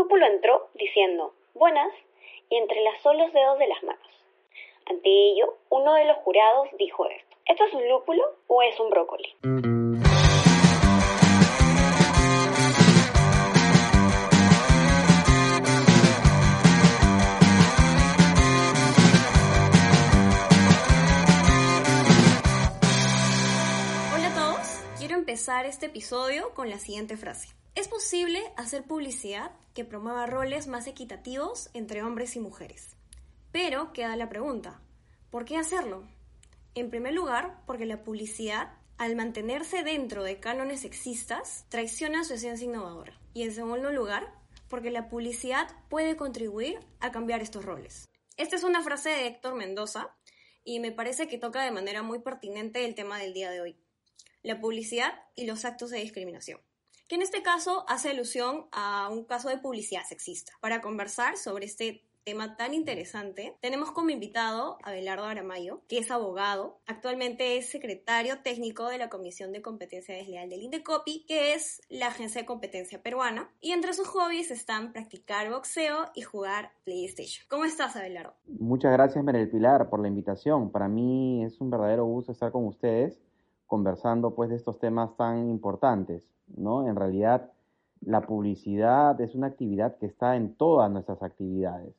lúpulo entró diciendo, buenas, y entrelazó los dedos de las manos. Ante ello, uno de los jurados dijo esto, ¿esto es un lúpulo o es un brócoli? Hola a todos, quiero empezar este episodio con la siguiente frase. Es posible hacer publicidad que promueva roles más equitativos entre hombres y mujeres. Pero queda la pregunta, ¿por qué hacerlo? En primer lugar, porque la publicidad, al mantenerse dentro de cánones sexistas, traiciona su esencia innovadora. Y en segundo lugar, porque la publicidad puede contribuir a cambiar estos roles. Esta es una frase de Héctor Mendoza y me parece que toca de manera muy pertinente el tema del día de hoy, la publicidad y los actos de discriminación que en este caso hace alusión a un caso de publicidad sexista. Para conversar sobre este tema tan interesante, tenemos como invitado a Belardo Aramayo, que es abogado, actualmente es secretario técnico de la Comisión de Competencia Desleal del Indecopi, que es la agencia de competencia peruana, y entre sus hobbies están practicar boxeo y jugar PlayStation. ¿Cómo estás, Abelardo? Muchas gracias, María Pilar, por la invitación. Para mí es un verdadero gusto estar con ustedes conversando pues de estos temas tan importantes. ¿No? En realidad, la publicidad es una actividad que está en todas nuestras actividades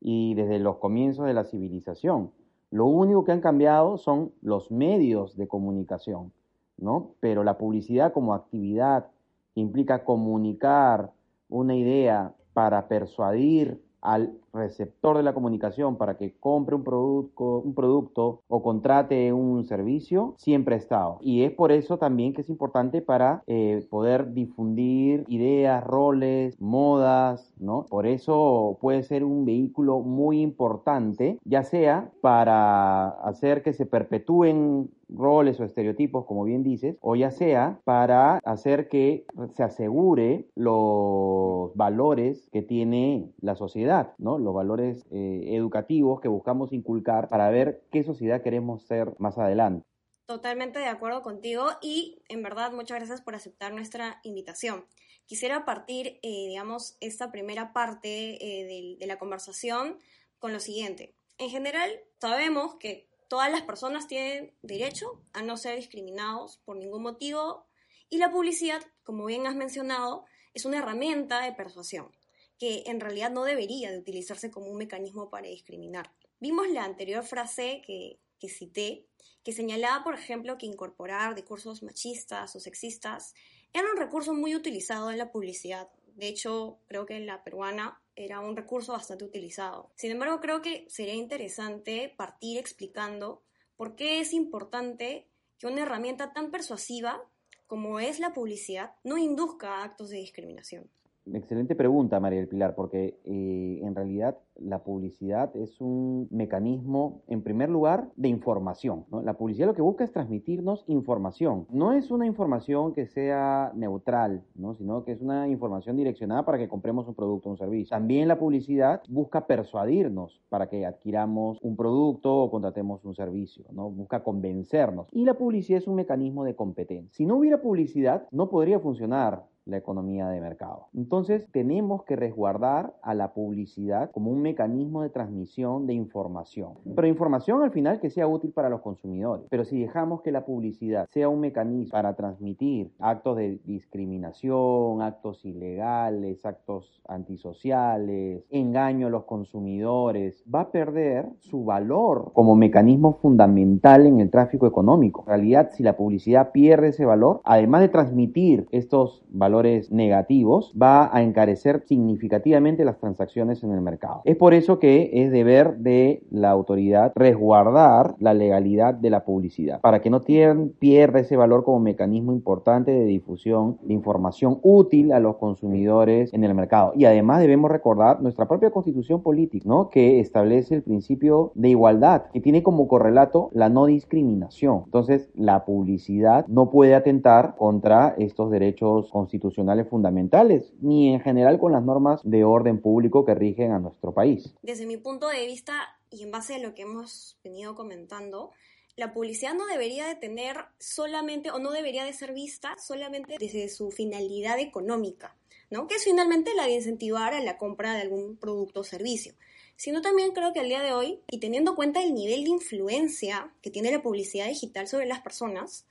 y desde los comienzos de la civilización. Lo único que han cambiado son los medios de comunicación, ¿no? Pero la publicidad como actividad implica comunicar una idea para persuadir al receptor de la comunicación para que compre un producto, un producto o contrate un servicio, siempre ha estado. Y es por eso también que es importante para eh, poder difundir ideas, roles, modas, ¿no? Por eso puede ser un vehículo muy importante, ya sea para hacer que se perpetúen roles o estereotipos, como bien dices, o ya sea para hacer que se asegure los valores que tiene la sociedad, ¿no? Los valores eh, educativos que buscamos inculcar para ver qué sociedad queremos ser más adelante. Totalmente de acuerdo contigo y en verdad muchas gracias por aceptar nuestra invitación. Quisiera partir, eh, digamos, esta primera parte eh, de, de la conversación con lo siguiente. En general, sabemos que todas las personas tienen derecho a no ser discriminados por ningún motivo y la publicidad, como bien has mencionado, es una herramienta de persuasión que en realidad no debería de utilizarse como un mecanismo para discriminar. Vimos la anterior frase que, que cité, que señalaba, por ejemplo, que incorporar discursos machistas o sexistas era un recurso muy utilizado en la publicidad. De hecho, creo que en la peruana era un recurso bastante utilizado. Sin embargo, creo que sería interesante partir explicando por qué es importante que una herramienta tan persuasiva como es la publicidad no induzca actos de discriminación. Excelente pregunta, María del Pilar, porque eh, en realidad la publicidad es un mecanismo, en primer lugar, de información. La publicidad lo que busca es transmitirnos información. No es una información que sea neutral, ¿no? sino que es una información direccionada para que compremos un producto o un servicio. También la publicidad busca persuadirnos para que adquiramos un producto o contratemos un servicio, ¿no? busca convencernos. Y la publicidad es un mecanismo de competencia. Si no hubiera publicidad, no podría funcionar la economía de mercado. Entonces tenemos que resguardar a la publicidad como un mecanismo de transmisión de información. Pero información al final que sea útil para los consumidores. Pero si dejamos que la publicidad sea un mecanismo para transmitir actos de discriminación, actos ilegales, actos antisociales, engaño a los consumidores, va a perder su valor como mecanismo fundamental en el tráfico económico. En realidad, si la publicidad pierde ese valor, además de transmitir estos valores, negativos, va a encarecer significativamente las transacciones en el mercado. Por eso que es deber de la autoridad resguardar la legalidad de la publicidad, para que no pierda ese valor como mecanismo importante de difusión de información útil a los consumidores en el mercado. Y además debemos recordar nuestra propia constitución política, ¿no? que establece el principio de igualdad, que tiene como correlato la no discriminación. Entonces, la publicidad no puede atentar contra estos derechos constitucionales fundamentales, ni en general con las normas de orden público que rigen a nuestro país. Desde mi punto de vista y en base a lo que hemos venido comentando, la publicidad no debería de tener solamente o no debería de ser vista solamente desde su finalidad económica, ¿no? Que es finalmente la de incentivar a la compra de algún producto o servicio. Sino también creo que al día de hoy, y teniendo en cuenta el nivel de influencia que tiene la publicidad digital sobre las personas,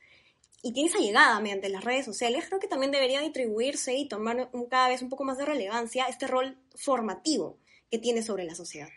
y tiene esa llegada mediante las redes sociales, creo que también debería distribuirse y tomar cada vez un poco más de relevancia este rol formativo tiene sobre la sociedad.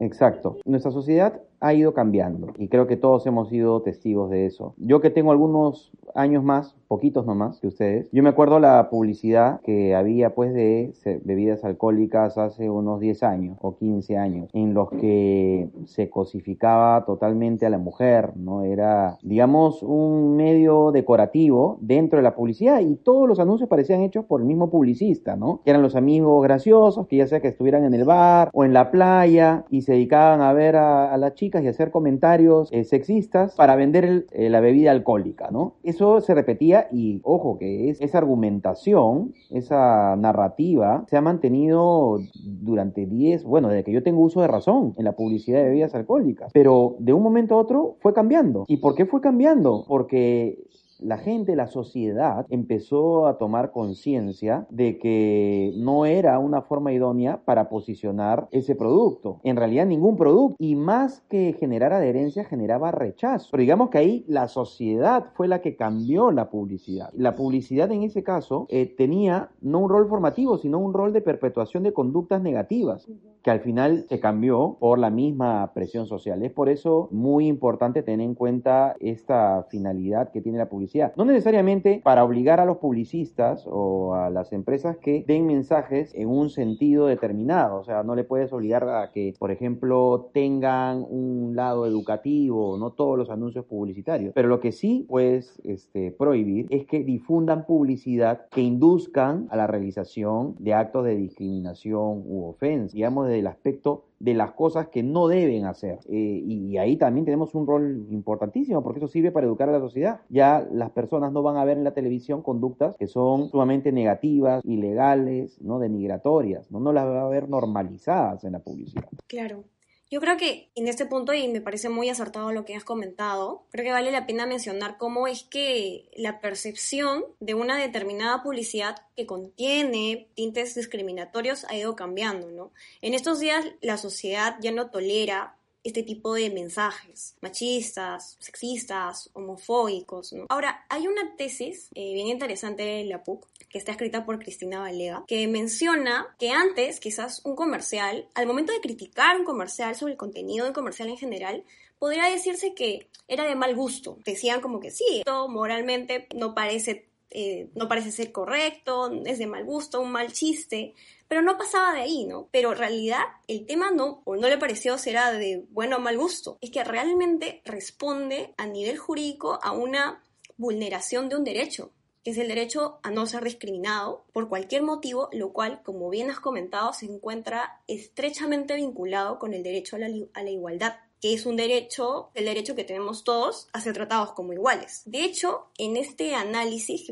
Exacto. Nuestra sociedad ha ido cambiando y creo que todos hemos sido testigos de eso. Yo que tengo algunos años más, poquitos nomás que ustedes, yo me acuerdo la publicidad que había pues de bebidas alcohólicas hace unos 10 años o 15 años, en los que se cosificaba totalmente a la mujer, ¿no? Era, digamos, un medio decorativo dentro de la publicidad y todos los anuncios parecían hechos por el mismo publicista, ¿no? Que eran los amigos graciosos, que ya sea que estuvieran en el bar o en la playa y se dedicaban a ver a, a la chica y hacer comentarios eh, sexistas para vender eh, la bebida alcohólica, ¿no? Eso se repetía y, ojo, que es, esa argumentación, esa narrativa, se ha mantenido durante 10, bueno, desde que yo tengo uso de razón en la publicidad de bebidas alcohólicas, pero de un momento a otro fue cambiando. ¿Y por qué fue cambiando? Porque la gente, la sociedad empezó a tomar conciencia de que no era una forma idónea para posicionar ese producto. En realidad ningún producto. Y más que generar adherencia, generaba rechazo. Pero digamos que ahí la sociedad fue la que cambió la publicidad. La publicidad en ese caso eh, tenía no un rol formativo, sino un rol de perpetuación de conductas negativas, que al final se cambió por la misma presión social. Es por eso muy importante tener en cuenta esta finalidad que tiene la publicidad no necesariamente para obligar a los publicistas o a las empresas que den mensajes en un sentido determinado. O sea, no le puedes obligar a que, por ejemplo, tengan un lado educativo, no todos los anuncios publicitarios. Pero lo que sí puedes este, prohibir es que difundan publicidad que induzcan a la realización de actos de discriminación u ofensa, digamos, desde el aspecto de las cosas que no deben hacer. Eh, y ahí también tenemos un rol importantísimo, porque eso sirve para educar a la sociedad. Ya las personas no van a ver en la televisión conductas que son sumamente negativas, ilegales, no denigratorias, no, no las va a ver normalizadas en la publicidad. Claro. Yo creo que en este punto, y me parece muy acertado lo que has comentado, creo que vale la pena mencionar cómo es que la percepción de una determinada publicidad que contiene tintes discriminatorios ha ido cambiando, ¿no? En estos días la sociedad ya no tolera este tipo de mensajes machistas, sexistas, homofóbicos. ¿no? Ahora, hay una tesis eh, bien interesante en la PUC que está escrita por Cristina Valega, que menciona que antes quizás un comercial, al momento de criticar un comercial sobre el contenido del comercial en general, podría decirse que era de mal gusto. Decían como que sí, esto moralmente no parece eh, no parece ser correcto, es de mal gusto, un mal chiste, pero no pasaba de ahí, ¿no? Pero en realidad el tema no, o no le pareció será de bueno o mal gusto, es que realmente responde a nivel jurídico a una vulneración de un derecho, que es el derecho a no ser discriminado por cualquier motivo, lo cual, como bien has comentado, se encuentra estrechamente vinculado con el derecho a la, igualdad que es un derecho, el derecho que tenemos todos a ser tratados como iguales. De hecho, en este análisis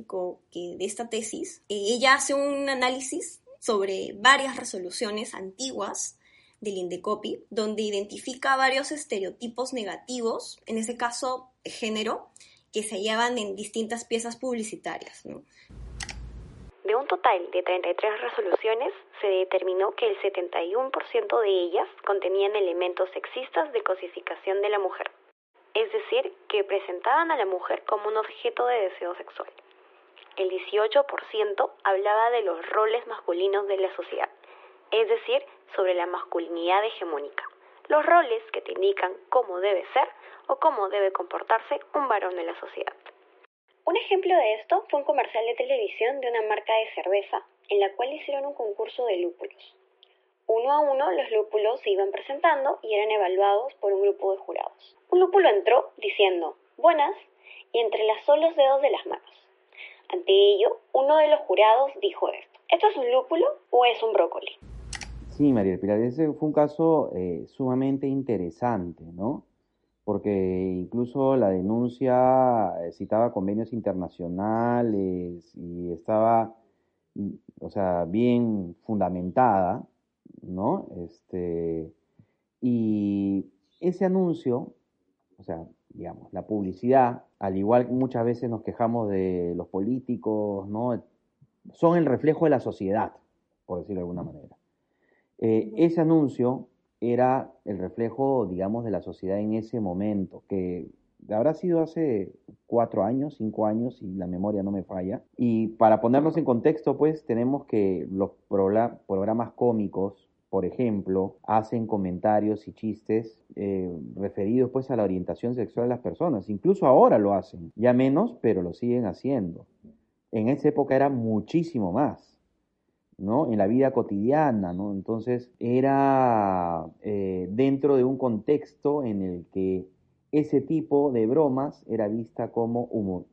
que, de esta tesis, eh, ella hace un análisis sobre varias resoluciones antiguas del INDECOPI, donde identifica varios estereotipos negativos, en ese caso género, que se hallaban en distintas piezas publicitarias. De un total de 33 resoluciones, se determinó que el 71% de ellas contenían elementos sexistas de cosificación de la mujer, es decir, que presentaban a la mujer como un objeto de deseo sexual. El 18% hablaba de los roles masculinos de la sociedad, es decir, sobre la masculinidad hegemónica, los roles que te indican cómo debe ser o cómo debe comportarse un varón en la sociedad. Un ejemplo de esto fue un comercial de televisión de una marca de cerveza, en la cual hicieron un concurso de lúpulos. Uno a uno los lúpulos se iban presentando y eran evaluados por un grupo de jurados. Un lúpulo entró diciendo, buenas, y entrelazó los dedos de las manos. Ante ello, uno de los jurados dijo esto, ¿esto es un lúpulo o es un brócoli? Sí, María Pilar, ese fue un caso eh, sumamente interesante, ¿no? porque incluso la denuncia eh, citaba convenios internacionales y estaba, mm, o sea, bien fundamentada, ¿no? Este, y ese anuncio, o sea, digamos, la publicidad, al igual que muchas veces nos quejamos de los políticos, ¿no? son el reflejo de la sociedad, por decirlo de alguna manera. Eh, ese anuncio era el reflejo, digamos, de la sociedad en ese momento, que habrá sido hace cuatro años, cinco años, si la memoria no me falla. Y para ponernos en contexto, pues tenemos que los programas cómicos, por ejemplo, hacen comentarios y chistes eh, referidos pues a la orientación sexual de las personas. Incluso ahora lo hacen, ya menos, pero lo siguen haciendo. En esa época era muchísimo más. ¿No? En la vida cotidiana, ¿no? Entonces era eh, dentro de un contexto en el que ese tipo de bromas era vista como humor,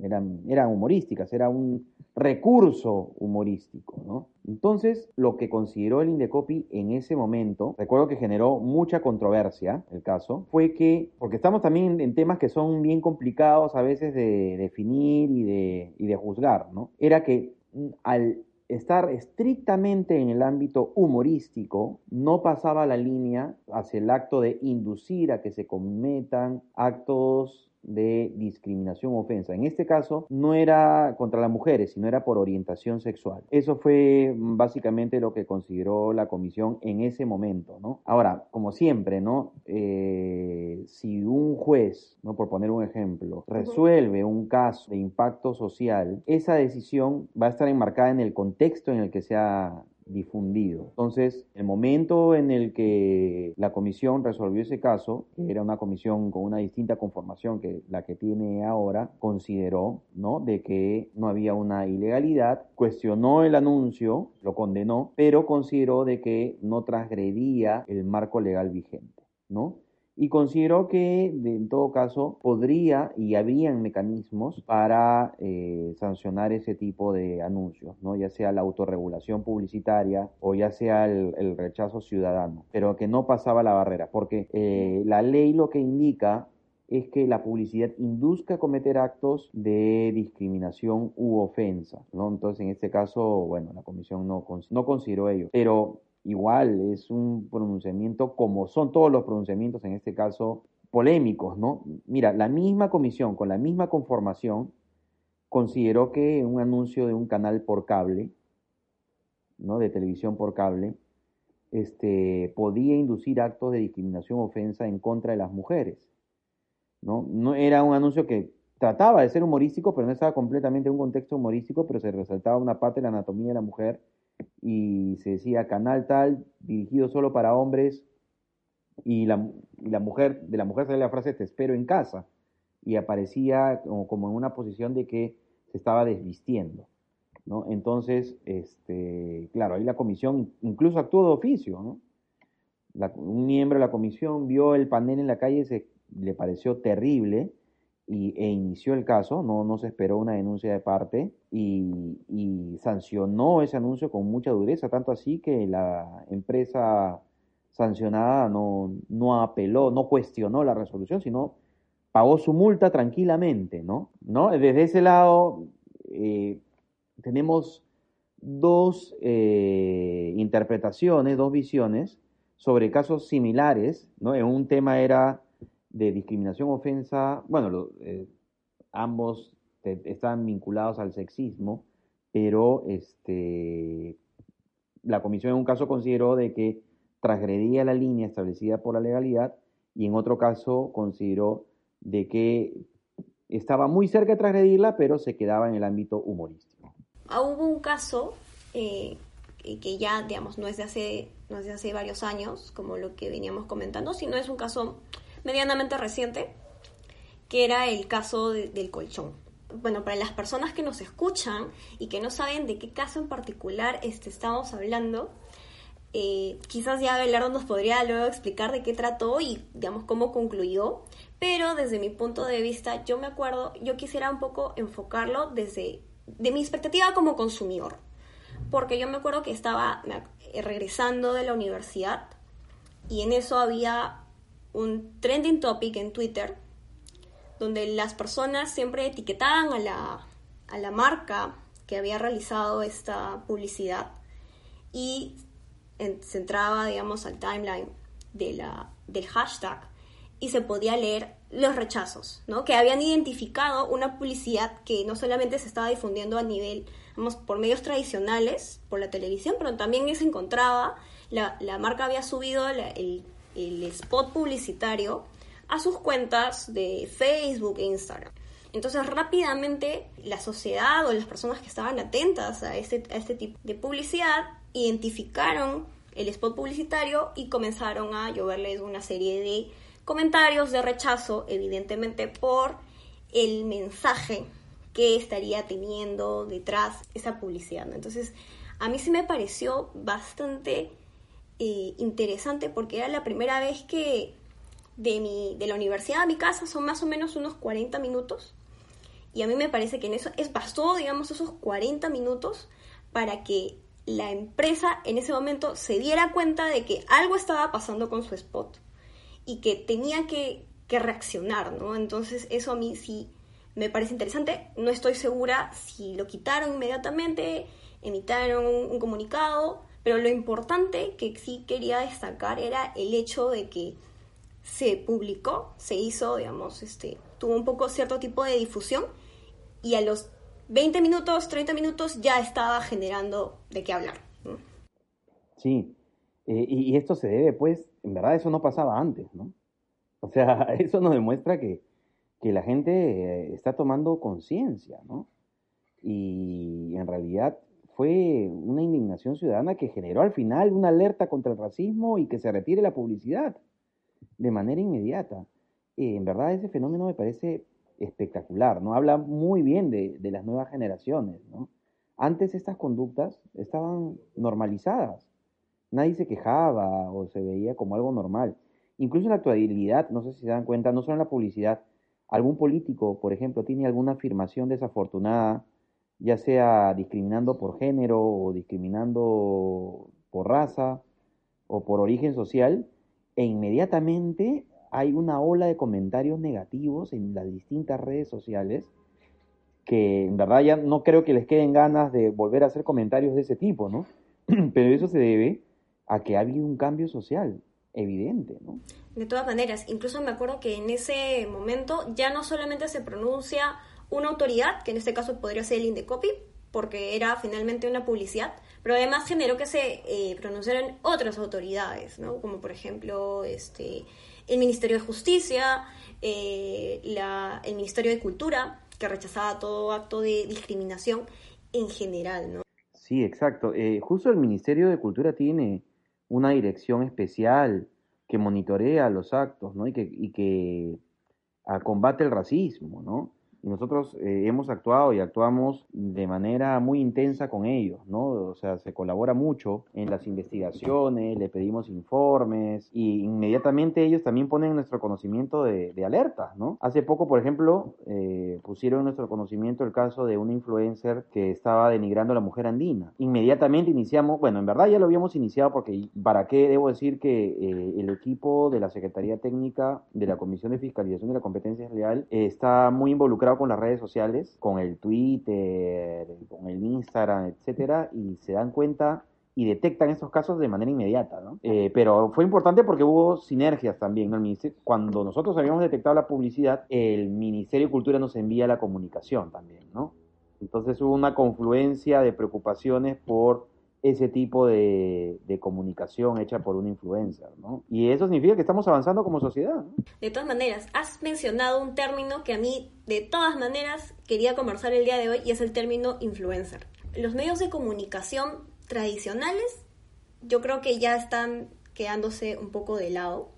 eran, eran humorísticas, era un recurso humorístico, ¿no? Entonces, lo que consideró el Indecopi en ese momento, recuerdo que generó mucha controversia el caso, fue que, porque estamos también en temas que son bien complicados a veces de definir y de, y de juzgar, ¿no? Era que mm, al estar estrictamente en el ámbito humorístico, no pasaba la línea hacia el acto de inducir a que se cometan actos de discriminación o ofensa. En este caso no era contra las mujeres, sino era por orientación sexual. Eso fue básicamente lo que consideró la comisión en ese momento, ¿no? Ahora, como siempre, ¿no? Eh, si un juez, ¿no? Por poner un ejemplo, resuelve un caso de impacto social, esa decisión va a estar enmarcada en el contexto en el que se ha difundido. Entonces, el momento en el que la comisión resolvió ese caso, que era una comisión con una distinta conformación que la que tiene ahora, consideró, ¿no? De que no había una ilegalidad, cuestionó el anuncio, lo condenó, pero consideró de que no transgredía el marco legal vigente, ¿no? Y consideró que en todo caso podría y habían mecanismos para eh, sancionar ese tipo de anuncios, ¿no? ya sea la autorregulación publicitaria o ya sea el, rechazo ciudadano, pero que no pasaba la barrera, porque eh, la ley lo que indica es que la publicidad induzca a cometer actos de discriminación u ofensa, ¿no? Entonces, en este caso, bueno, la comisión no, no consideró ello, pero igual es un pronunciamiento como son todos los pronunciamientos en este caso polémicos, ¿no? Mira, la misma comisión con la misma conformación consideró que un anuncio de un canal por cable, ¿no? De televisión por cable, este, podía inducir actos de discriminación o ofensa en contra de las mujeres, ¿no? No era un anuncio que trataba de ser humorístico, pero no estaba completamente en un contexto humorístico, pero se resaltaba una parte de la anatomía de la mujer y se decía canal tal, dirigido solo para hombres, y la, la mujer, de la mujer salía la frase te espero en casa, y aparecía como, en una posición de que se estaba desvistiendo. ¿no? Entonces, este, claro, ahí la comisión incluso actuó de oficio, ¿no? un miembro de la comisión vio el panel en la calle, se, le pareció terrible, y, e inició el caso, no, no se esperó una denuncia de parte y, y, sancionó ese anuncio con mucha dureza, tanto así que la empresa sancionada no, no apeló, no cuestionó la resolución, sino pagó su multa tranquilamente, ¿no? ¿No? Desde ese lado eh, tenemos dos eh, interpretaciones, dos visiones sobre casos similares, ¿no? En un tema era de discriminación ofensa, bueno, eh, ambos están vinculados al sexismo, pero este, la comisión en un caso consideró de que transgredía la línea establecida por la legalidad y en otro caso consideró de que estaba muy cerca de transgredirla, pero se quedaba en el ámbito humorístico. Ah, hubo un caso eh, que ya, digamos, no es, de hace, no es de hace varios años, como lo que veníamos comentando, sino es un caso medianamente reciente, que era el caso del colchón. Bueno, para las personas que nos escuchan y que no saben de qué caso en particular este, estamos hablando, eh, quizás ya Belardo nos podría luego explicar de qué trató y, digamos, cómo concluyó. Pero desde mi punto de vista, yo me acuerdo, yo quisiera un poco enfocarlo desde de mi expectativa como consumidor. Porque yo me acuerdo que estaba regresando de la universidad y en eso había un trending topic en Twitter donde las personas siempre etiquetaban a la, a la marca que había realizado esta publicidad y se entraba, digamos, al timeline de la, del hashtag y se podía leer los rechazos, ¿no? Que habían identificado una publicidad que no solamente se estaba difundiendo a nivel, vamos, por medios tradicionales, por la televisión, pero también se encontraba, la, marca había subido el, el spot publicitario a sus cuentas de Facebook e Instagram. Entonces rápidamente la sociedad o las personas que estaban atentas a este, este tipo de publicidad identificaron el spot publicitario y comenzaron a lloverles una serie de comentarios de rechazo, evidentemente por el mensaje que estaría teniendo detrás esa publicidad. Entonces, a mí sí me pareció bastante eh, interesante porque era la primera vez que de, mi, de la universidad a mi casa son más o menos unos 40 minutos y a mí me parece que en eso es bastó, digamos, esos 40 minutos para que la empresa en ese momento se diera cuenta de que algo estaba pasando con su spot y que tenía que, reaccionar, ¿no? Entonces eso a mí sí me parece interesante. No estoy segura si lo quitaron inmediatamente, emitaron un, comunicado, pero lo importante que sí quería destacar era el hecho de que se publicó, se hizo, digamos, este, tuvo un poco cierto tipo de difusión y a los 20 minutos, 30 minutos ya estaba generando de qué hablar. Sí, eh, y, esto se debe, pues, en verdad eso no pasaba antes, ¿no? O sea, eso nos demuestra que, que la gente eh, está tomando conciencia, ¿no? Y en realidad fue una indignación ciudadana que generó al final una alerta contra el racismo y que se retire la publicidad de manera inmediata. Eh, en verdad ese fenómeno me parece espectacular, ¿no? Habla muy bien de, las nuevas generaciones, ¿no? Antes estas conductas estaban normalizadas. Nadie se quejaba o se veía como algo normal. Incluso en la actualidad, no sé si se dan cuenta, no solo en la publicidad, algún político, por ejemplo, tiene alguna afirmación desafortunada, ya sea discriminando por género o discriminando por raza o por origen social, e inmediatamente hay una ola de comentarios negativos en las distintas redes sociales que en verdad ya no creo que les queden ganas de volver a hacer comentarios de ese tipo, ¿no? Pero eso se debe a que ha habido un cambio social evidente, ¿no? De todas maneras, incluso me acuerdo que en ese momento ya no solamente se pronuncia una autoridad, que en este caso podría ser el Indecopy, porque era finalmente una publicidad, pero además generó que se eh, pronunciaran otras autoridades, ¿no? Como por ejemplo, este el Ministerio de Justicia, eh, el Ministerio de Cultura, que rechazaba todo acto de discriminación en general, ¿no? Sí, exacto. Eh, justo el Ministerio de Cultura tiene una dirección especial que monitorea los actos, ¿no? Y que, y que ah, combate el racismo, ¿no? Y nosotros eh, hemos actuado y actuamos de manera muy intensa con ellos, ¿no? O sea, se colabora mucho en las investigaciones, le pedimos informes y inmediatamente ellos también ponen nuestro conocimiento de, de alertas, ¿no? Hace poco, por ejemplo, eh, pusieron nuestro conocimiento el caso de una influencer que estaba denigrando a la mujer andina. Inmediatamente iniciamos, bueno, en verdad ya lo habíamos iniciado porque, ¿para qué debo decir que eh, el equipo de la Secretaría Técnica de la Comisión de Fiscalización de la Competencia Real está muy involucrado con las redes sociales, con el Twitter, con el Instagram, etcétera, y se dan cuenta y detectan estos casos de manera inmediata, ¿no? Eh, pero fue importante porque hubo sinergias también, ¿no? cuando nosotros habíamos detectado la publicidad, el Ministerio de Cultura nos envía la comunicación también, ¿no? Entonces hubo una confluencia de preocupaciones por ese tipo de, comunicación hecha por un influencer, ¿no? Y eso significa que estamos avanzando como sociedad. ¿no? De todas maneras, has mencionado un término que a mí, de todas maneras, quería conversar el día de hoy y es el término influencer. Los medios de comunicación tradicionales, yo creo que ya están quedándose un poco de lado.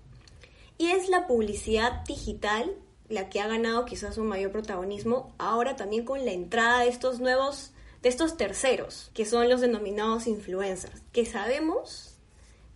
Y es la publicidad digital la que ha ganado quizás un mayor protagonismo, ahora también con la entrada de estos nuevos estos terceros, que son los denominados influencers, que sabemos,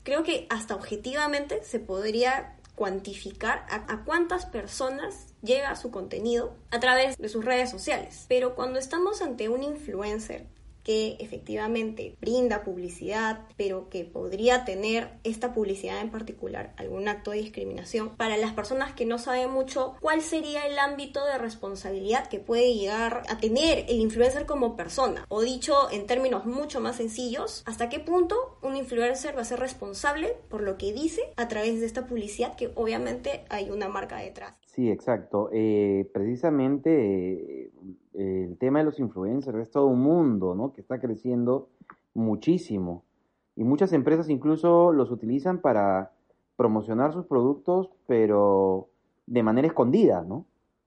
creo que hasta objetivamente se podría cuantificar a, cuántas personas llega su contenido a través de sus redes sociales. Pero cuando estamos ante un influencer que efectivamente brinda publicidad, pero que podría tener esta publicidad en particular algún acto de discriminación. Para las personas que no saben mucho, ¿cuál sería el ámbito de responsabilidad que puede llegar a tener el influencer como persona? O dicho en términos mucho más sencillos, ¿hasta qué punto un influencer va a ser responsable por lo que dice a través de esta publicidad que obviamente hay una marca detrás? Sí, exacto. Eh, precisamente eh, el tema de los influencers es todo un mundo, ¿no? Que está creciendo muchísimo. Y muchas empresas incluso los utilizan para promocionar sus productos, pero de manera escondida, ¿no?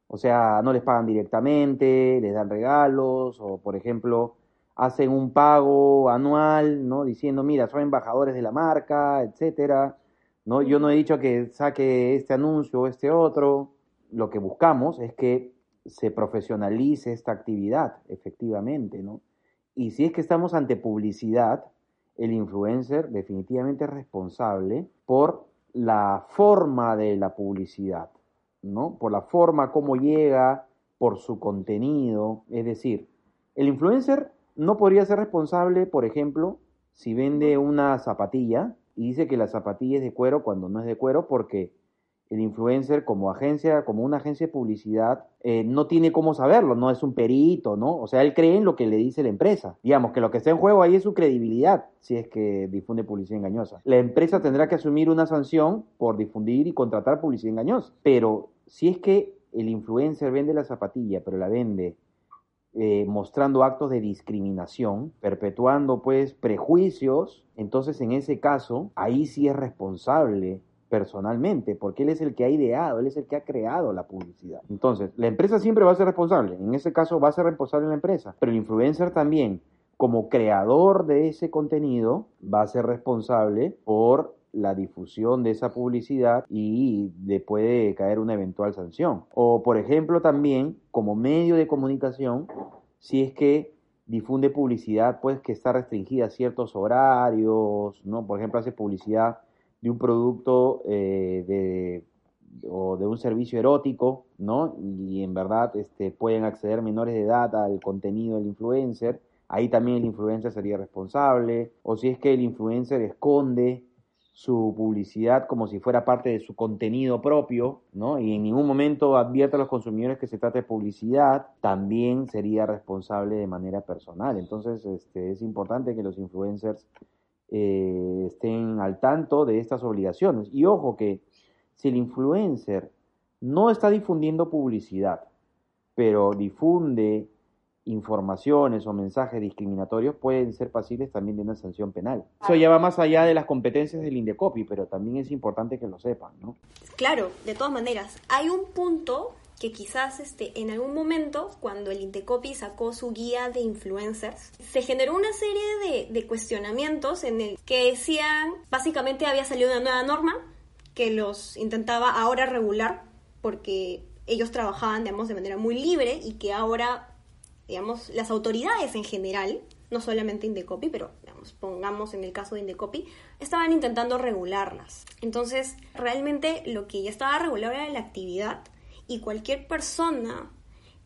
O sea, no les pagan directamente, les dan regalos, o por ejemplo, hacen un pago anual, ¿no? Diciendo, mira, son embajadores de la marca, etcétera. ¿no? Yo no he dicho que saque este anuncio o este otro. Lo que buscamos es que se profesionalice esta actividad, efectivamente, ¿no? Y si es que estamos ante publicidad, el influencer definitivamente es responsable por la forma de la publicidad, ¿no? Por la forma como llega, por su contenido. Es decir, el influencer no podría ser responsable, por ejemplo, si vende una zapatilla y dice que la zapatilla es de cuero cuando no es de cuero porque el influencer como agencia, como una agencia de publicidad, eh, no tiene cómo saberlo, no es un perito, ¿no? O sea, él cree en lo que le dice la empresa. Digamos que lo que está en juego ahí es su credibilidad, si es que difunde publicidad engañosa. La empresa tendrá que asumir una sanción por difundir y contratar publicidad engañosa. Pero si es que el influencer vende la zapatilla, pero la vende eh, mostrando actos de discriminación, perpetuando pues prejuicios, entonces en ese caso, ahí sí es responsable personalmente, porque él es el que ha ideado, él es el que ha creado la publicidad. Entonces, la empresa siempre va a ser responsable, en ese caso va a ser responsable la empresa, pero el influencer también, como creador de ese contenido, va a ser responsable por la difusión de esa publicidad y le puede caer una eventual sanción. O, por ejemplo, también como medio de comunicación, si es que difunde publicidad pues que está restringida a ciertos horarios, ¿no? Por ejemplo, hace publicidad de un producto eh, o de un servicio erótico, ¿no? Y en verdad este, pueden acceder menores de edad al contenido del influencer. Ahí también el influencer sería responsable. O si es que el influencer esconde su publicidad como si fuera parte de su contenido propio, ¿no? Y en ningún momento advierte a los consumidores que se trata de publicidad, también sería responsable de manera personal. Entonces, este, es importante que los influencers eh, estén al tanto de estas obligaciones. Y ojo que si el influencer no está difundiendo publicidad, pero difunde informaciones o mensajes discriminatorios pueden ser pasibles también de una sanción penal. Eso ya va más allá de las competencias del Indecopi, pero también es importante que lo sepan, ¿no? Claro, de todas maneras, hay un punto que quizás este, en algún momento, cuando el Intecopi sacó su guía de influencers, se generó una serie de, de cuestionamientos en el que decían, básicamente había salido una nueva norma que los intentaba ahora regular porque ellos trabajaban, digamos, de manera muy libre y que ahora, digamos, las autoridades en general, no solamente Indecopi, pero pongamos en el caso de Indecopi, estaban intentando regularlas. Entonces, realmente lo que ya estaba regulado era la actividad y cualquier persona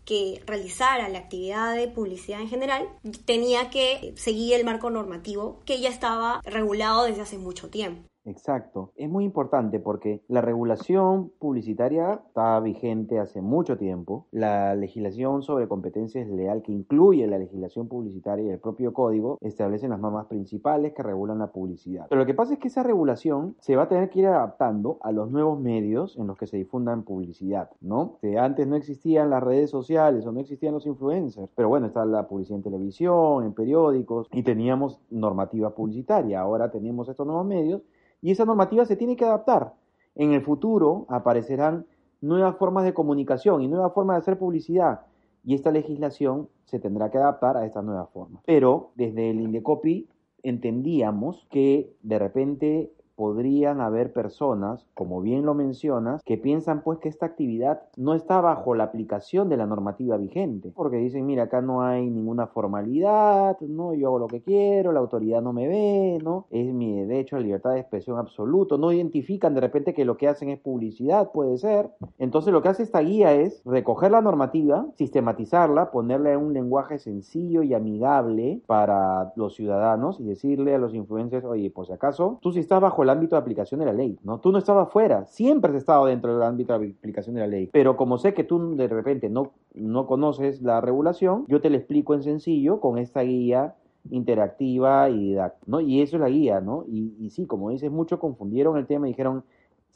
que realizara la actividad de publicidad en general tenía que seguir el marco normativo que ya estaba regulado desde hace mucho tiempo. Exacto. Es muy importante porque la regulación publicitaria está vigente hace mucho tiempo. La legislación sobre competencia leal que incluye la legislación publicitaria y el propio código establecen las normas principales que regulan la publicidad. Pero lo que pasa es que esa regulación se va a tener que ir adaptando a los nuevos medios en los que se difundan publicidad, ¿no? Que antes no existían las redes sociales o no existían los influencers, pero bueno, está la publicidad en televisión, en periódicos y teníamos normativa publicitaria. Ahora tenemos estos nuevos medios y esa normativa se tiene que adaptar. En el futuro aparecerán nuevas formas de comunicación y nuevas formas de hacer publicidad y esta legislación se tendrá que adaptar a estas nuevas formas. Pero desde el Indecopi entendíamos que de repente podrían haber personas, como bien lo mencionas, que piensan pues que esta actividad no está bajo la aplicación de la normativa vigente, porque dicen, mira, acá no hay ninguna formalidad, no, yo hago lo que quiero, la autoridad no me ve, ¿no? Es mi derecho a libertad de expresión absoluto, no identifican de repente que lo que hacen es publicidad, puede ser. Entonces lo que hace esta guía es recoger la normativa, sistematizarla, ponerla en un lenguaje sencillo y amigable para los ciudadanos y decirle a los influencers, oye, si acaso, tú sí estás bajo el ámbito de aplicación de la ley, ¿no? Tú no estabas fuera, siempre has estado dentro del ámbito de aplicación de la ley, pero como sé que tú de repente no, no conoces la regulación, yo te lo explico en sencillo con esta guía interactiva y didáctica, ¿no? Y eso es la guía, ¿no? Y, y sí, como dices, muchos confundieron el tema y dijeron,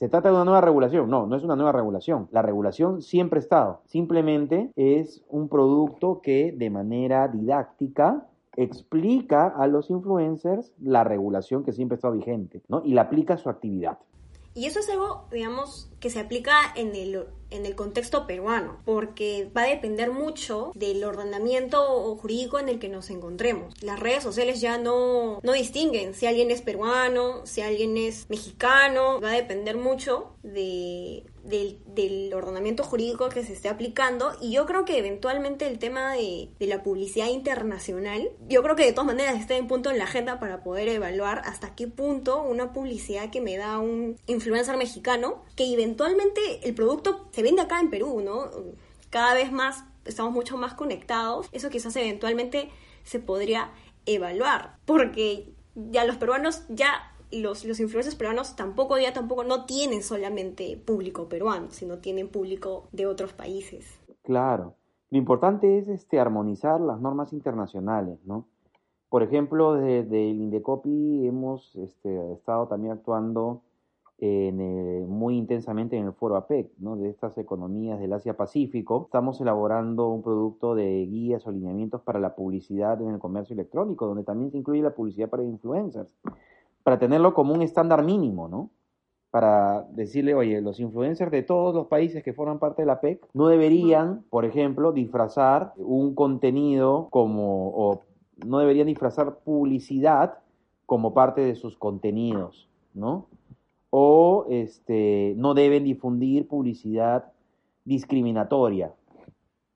¿Se trata de una nueva regulación? No, no es una nueva regulación. La regulación siempre ha estado. Simplemente es un producto que de manera didáctica explica a los influencers la regulación que siempre estado vigente, ¿no? Y la aplica a su actividad. Y eso es algo, digamos, que se aplica en el, en el contexto peruano, porque va a depender mucho del ordenamiento jurídico en el que nos encontremos. Las redes sociales ya no, no distinguen si alguien es peruano, si alguien es mexicano, va a depender mucho de, del, ordenamiento jurídico que se esté aplicando y yo creo que eventualmente el tema de, de, la publicidad internacional, yo creo que de todas maneras está en punto en la agenda para poder evaluar hasta qué punto una publicidad que me da un influencer mexicano, que eventualmente el producto se vende acá en Perú, ¿no? Cada vez más estamos mucho más conectados, eso quizás eventualmente se podría evaluar, porque ya los peruanos ya los, los influencers peruanos tampoco ya tampoco no tienen solamente público peruano, sino tienen público de otros países. Claro. Lo importante es este armonizar las normas internacionales, ¿no? Por ejemplo, desde el Indecopi hemos este, estado también actuando en, muy intensamente en el foro APEC, ¿no? de estas economías del Asia-Pacífico. Estamos elaborando un producto de guías o lineamientos para la publicidad en el comercio electrónico, donde también se incluye la publicidad para influencers para tenerlo como un estándar mínimo, ¿no? Para decirle, oye, los influencers de todos los países que forman parte de la PEC no deberían, por ejemplo, disfrazar un contenido como, o no deberían disfrazar publicidad como parte de sus contenidos, ¿no? O este, no deben difundir publicidad discriminatoria,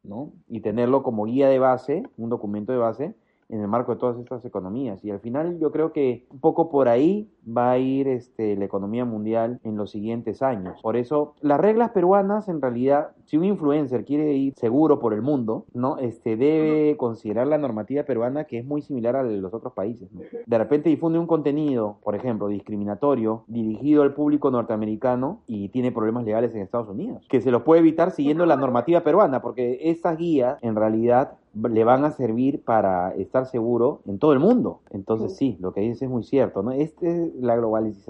¿no? Y tenerlo como guía de base, un documento de base, en el marco de todas estas economías. Y al final yo creo que un poco por ahí va a ir este, la economía mundial en los siguientes años. Por eso, las reglas peruanas, en realidad, si un influencer quiere ir seguro por el mundo, ¿no? Este, debe considerar la normativa peruana que es muy similar a la de los otros países. De repente difunde un contenido, por ejemplo, discriminatorio, dirigido al público norteamericano y tiene problemas legales en Estados Unidos, que se los puede evitar siguiendo la normativa peruana, porque estas guías, en realidad, le van a servir para estar seguro en todo el mundo. Entonces sí, lo que dices es muy cierto, ¿no? Este, la,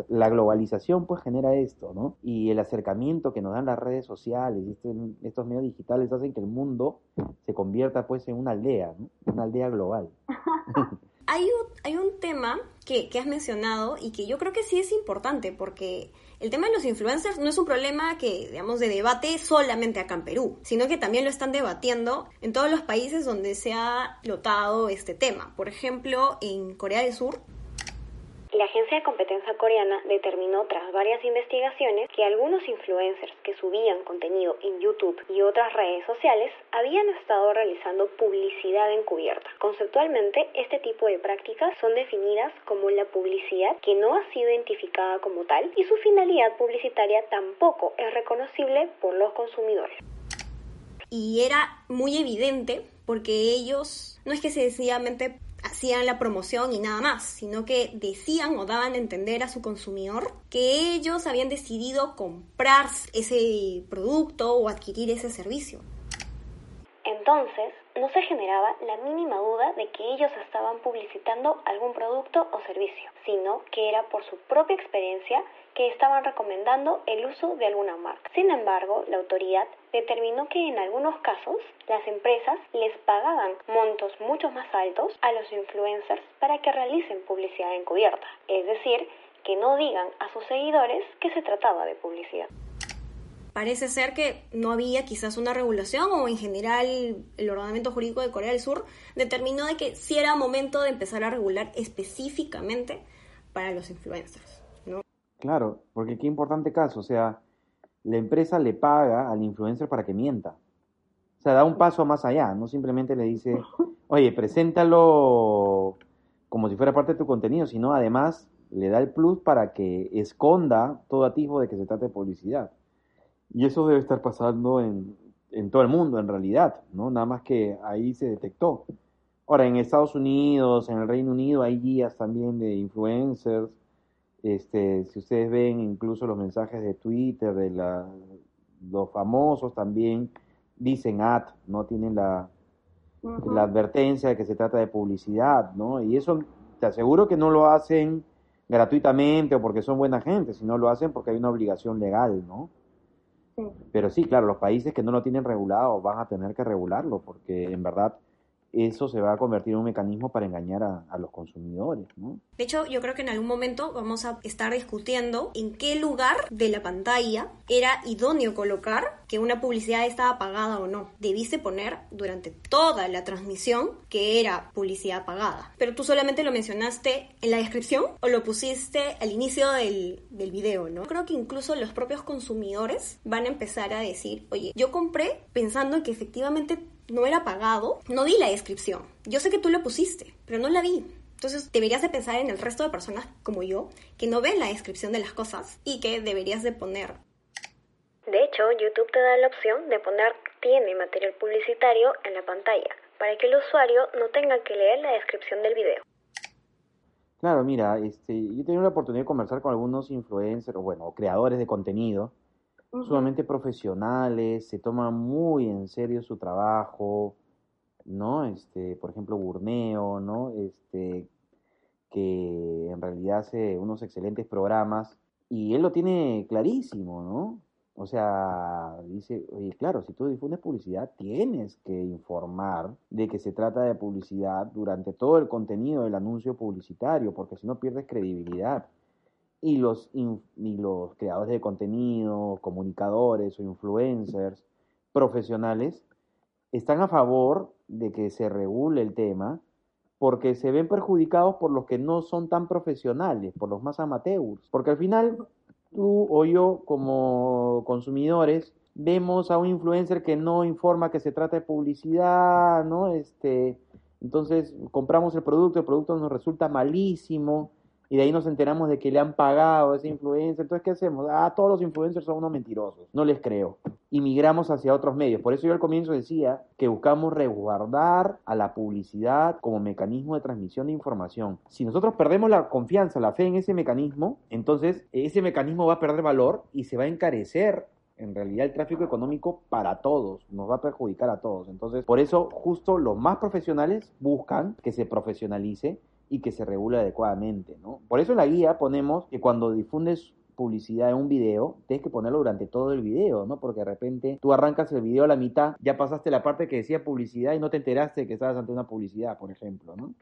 la globalización pues genera esto, ¿no? Y el acercamiento que nos dan las redes sociales este, estos medios digitales hacen que el mundo se convierta pues en una aldea. Una aldea global. hay, un, hay un tema que, que has mencionado y que yo creo que sí es importante porque el tema de los influencers no es un problema que, digamos, de debate solamente acá en Perú, sino que también lo están debatiendo en todos los países donde se ha lotado este tema. Por ejemplo, en Corea del Sur, la Agencia de Competencia Coreana determinó tras varias investigaciones que algunos influencers que subían contenido en YouTube y otras redes sociales habían estado realizando publicidad encubierta. Conceptualmente, este tipo de prácticas son definidas como la publicidad que no ha sido identificada como tal y su finalidad publicitaria tampoco es reconocible por los consumidores. Y era muy evidente porque ellos no es que sencillamente hacían la promoción y nada más, sino que decían o daban a entender a su consumidor que ellos habían decidido comprar ese producto o adquirir ese servicio. Entonces, no se generaba la mínima duda de que ellos estaban publicitando algún producto o servicio, sino que era por su propia experiencia que estaban recomendando el uso de alguna marca. Sin embargo, la autoridad determinó que en algunos casos las empresas les pagaban montos mucho más altos a los influencers para que realicen publicidad encubierta, es decir, que no digan a sus seguidores que se trataba de publicidad parece ser que no había quizás una regulación o en general el ordenamiento jurídico de Corea del Sur determinó de que sí era momento de empezar a regular específicamente para los influencers. Claro, porque qué importante caso, o sea, la empresa le paga al influencer para que mienta. O sea, da un paso más allá, no simplemente le dice, oye, preséntalo como si fuera parte de tu contenido, sino además le da el plus para que esconda todo atisbo de que se trate de publicidad. Y eso debe estar pasando en, en todo el mundo, en realidad, ¿no? Nada más que ahí se detectó. Ahora, en Estados Unidos, en el Reino Unido, hay guías también de influencers. Este, si ustedes ven incluso los mensajes de Twitter de la, los famosos también dicen ad, ¿no? Tienen la, la advertencia de que se trata de publicidad, ¿no? Y eso te aseguro que no lo hacen gratuitamente o porque son buena gente, sino lo hacen porque hay una obligación legal, ¿no? Pero sí, claro, los países que no lo tienen regulado van a tener que regularlo, porque en verdad eso se va a convertir en un mecanismo para engañar a, los consumidores. ¿no? De hecho, yo creo que en algún momento vamos a estar discutiendo en qué lugar de la pantalla era idóneo colocar que una publicidad estaba pagada o no. Debiste poner durante toda la transmisión que era publicidad pagada. Pero tú solamente lo mencionaste en la descripción o lo pusiste al inicio del, del video, ¿no? Creo que incluso los propios consumidores van a empezar a decir, oye, yo compré pensando que efectivamente no era pagado, no di la descripción. Yo sé que tú lo pusiste, pero no la vi. Entonces deberías de pensar en el resto de personas como yo que no ven la descripción de las cosas y que deberías de poner. De hecho, YouTube te da la opción de poner tiene material publicitario en la pantalla para que el usuario no tenga que leer la descripción del video. Claro, mira, este, yo he tenido la oportunidad de conversar con algunos influencers, o bueno, creadores de contenido, sumamente profesionales, se toman muy en serio su trabajo, ¿no? Este, por ejemplo, Burneo, ¿no? Este, que en realidad hace unos excelentes programas y él lo tiene clarísimo, ¿no? O sea, dice, oye, claro, si tú difundes publicidad, tienes que informar de que se trata de publicidad durante todo el contenido del anuncio publicitario, porque si no pierdes credibilidad y los, los creadores de contenido, comunicadores o influencers profesionales están a favor de que se regule el tema porque se ven perjudicados por los que no son tan profesionales, por los más amateurs. Porque al final tú o yo como consumidores vemos a un influencer que no informa que se trata de publicidad, ¿no? Este, entonces compramos el producto, el producto nos resulta malísimo, y de ahí nos enteramos de que le han pagado a ese influencer. Entonces, ¿qué hacemos? Ah, todos los influencers son unos mentirosos. No les creo. Y migramos hacia otros medios. Por eso yo al comienzo decía que buscamos resguardar a la publicidad como mecanismo de transmisión de información. Si nosotros perdemos la confianza, la fe en ese mecanismo, entonces ese mecanismo va a perder valor y se va a encarecer en realidad el tráfico económico para todos, nos va a perjudicar a todos. Entonces, por eso justo los más profesionales buscan que se profesionalice y que se regule adecuadamente, ¿no? Por eso en la guía ponemos que cuando difundes publicidad en un video, tienes que ponerlo durante todo el video, ¿no? Porque de repente tú arrancas el video a la mitad, ya pasaste la parte que decía publicidad y no te enteraste que estabas ante una publicidad, por ejemplo, ¿no?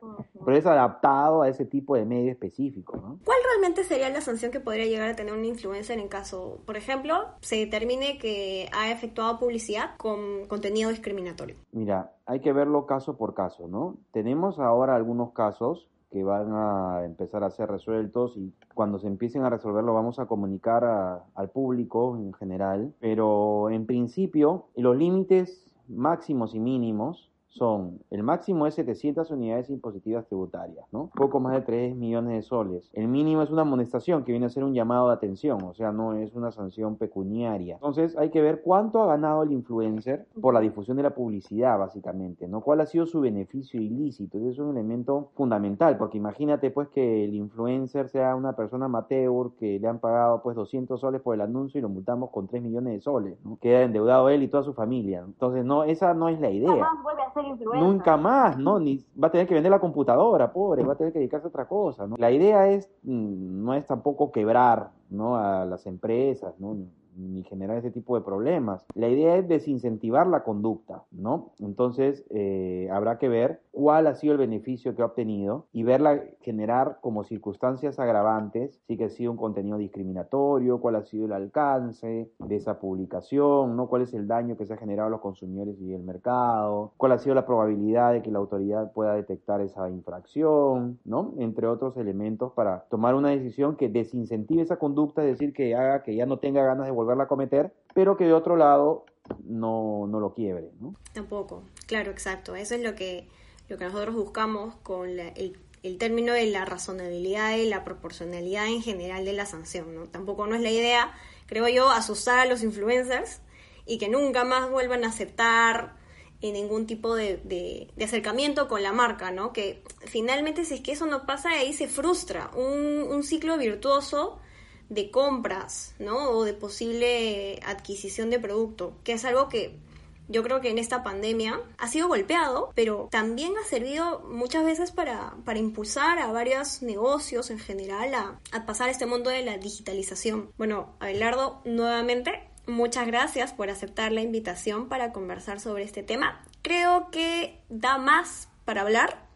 Pero es adaptado a ese tipo de medio específico, ¿no? ¿Cuál realmente sería la sanción que podría llegar a tener un influencer en caso, por ejemplo, se determine que ha efectuado publicidad con contenido discriminatorio? Mira, hay que verlo caso por caso, ¿no? Tenemos ahora algunos casos que van a empezar a ser resueltos y cuando se empiecen a resolver lo vamos a comunicar al público en general. Pero en principio los límites máximos y mínimos son, el máximo es 700 unidades impositivas tributarias, ¿no? Poco más de 3 millones de soles. El mínimo es una amonestación que viene a ser un llamado de atención, o sea, no es una sanción pecuniaria. Entonces hay que ver cuánto ha ganado el influencer por la difusión de la publicidad, básicamente, ¿no? ¿Cuál ha sido su beneficio ilícito? Ese es un elemento fundamental, porque imagínate pues que el influencer sea una persona amateur que le han pagado pues 200 soles por el anuncio y lo multamos con 3 millones de soles, ¿no? Queda endeudado él y toda su familia. Entonces, no, esa no es la idea. Nunca más, ¿no? Ni va a tener que vender la computadora, pobre, va a tener que dedicarse a otra cosa, ¿no? La idea es, mm, no es tampoco quebrar, ¿no? A las empresas, ¿no? Ni generar ese tipo de problemas. La idea es desincentivar la conducta, ¿no? Entonces, eh, habrá que ver cuál ha sido el beneficio que ha obtenido y verla generar como circunstancias agravantes, si que ha sido un contenido discriminatorio, cuál ha sido el alcance de esa publicación, ¿no? cuál es el daño que se ha generado a los consumidores y el mercado, cuál ha sido la probabilidad de que la autoridad pueda detectar esa infracción, ¿no? entre otros elementos para tomar una decisión que desincentive esa conducta, es decir, que haga que ya no tenga ganas de volverla a cometer, pero que de otro lado no, no lo quiebre. ¿no? Tampoco, claro, exacto. Eso es lo que, lo que nosotros buscamos con el, el, término de la razonabilidad y la proporcionalidad en general de la sanción. ¿no? Tampoco no es la idea, creo yo, asustar a los influencers y que nunca más vuelvan a aceptar ningún tipo de, de, acercamiento con la marca, ¿no? Que finalmente si es que eso no pasa, ahí se frustra un, un ciclo virtuoso de compras, ¿no? O de posible adquisición de producto, que es algo que yo creo que en esta pandemia ha sido golpeado, pero también ha servido muchas veces para, para impulsar a varios negocios en general a, a pasar este mundo de la digitalización. Bueno, Abelardo, nuevamente, muchas gracias por aceptar la invitación para conversar sobre este tema. Creo que da más para hablar,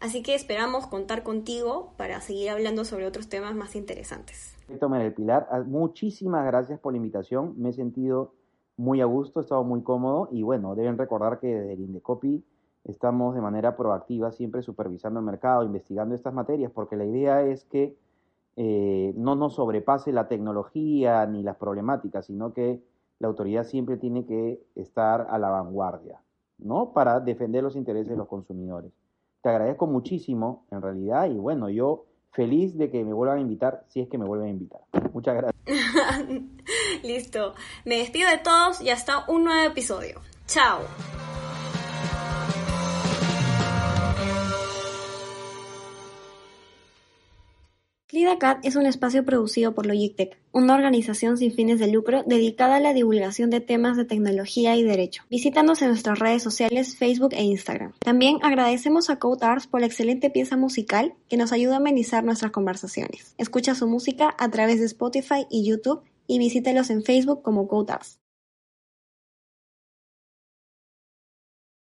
así que esperamos contar contigo para seguir hablando sobre otros temas más interesantes. María Pilar, ah, muchísimas gracias por la invitación. Me he sentido muy a gusto, he estado muy cómodo y bueno, deben recordar que desde el Indecopy estamos de manera proactiva siempre supervisando el mercado, investigando estas materias, porque la idea es que eh, no nos sobrepase la tecnología ni las problemáticas, sino que la autoridad siempre tiene que estar a la vanguardia, ¿no? Para defender los intereses de los consumidores. Te agradezco muchísimo, en realidad, y bueno, yo feliz de que me vuelvan a invitar, si es que me vuelven a invitar. Muchas gracias. Listo. Me despido de todos y hasta un nuevo episodio. Chao. ClidaCat es un espacio producido por Logitech, una organización sin fines de lucro dedicada a la divulgación de temas de tecnología y derecho. Visítanos en nuestras redes sociales Facebook e Instagram. También agradecemos a Code Arts por la excelente pieza musical que nos ayuda a amenizar nuestras conversaciones. Escucha su música a través de Spotify y YouTube y visítelos en Facebook como Code Arts.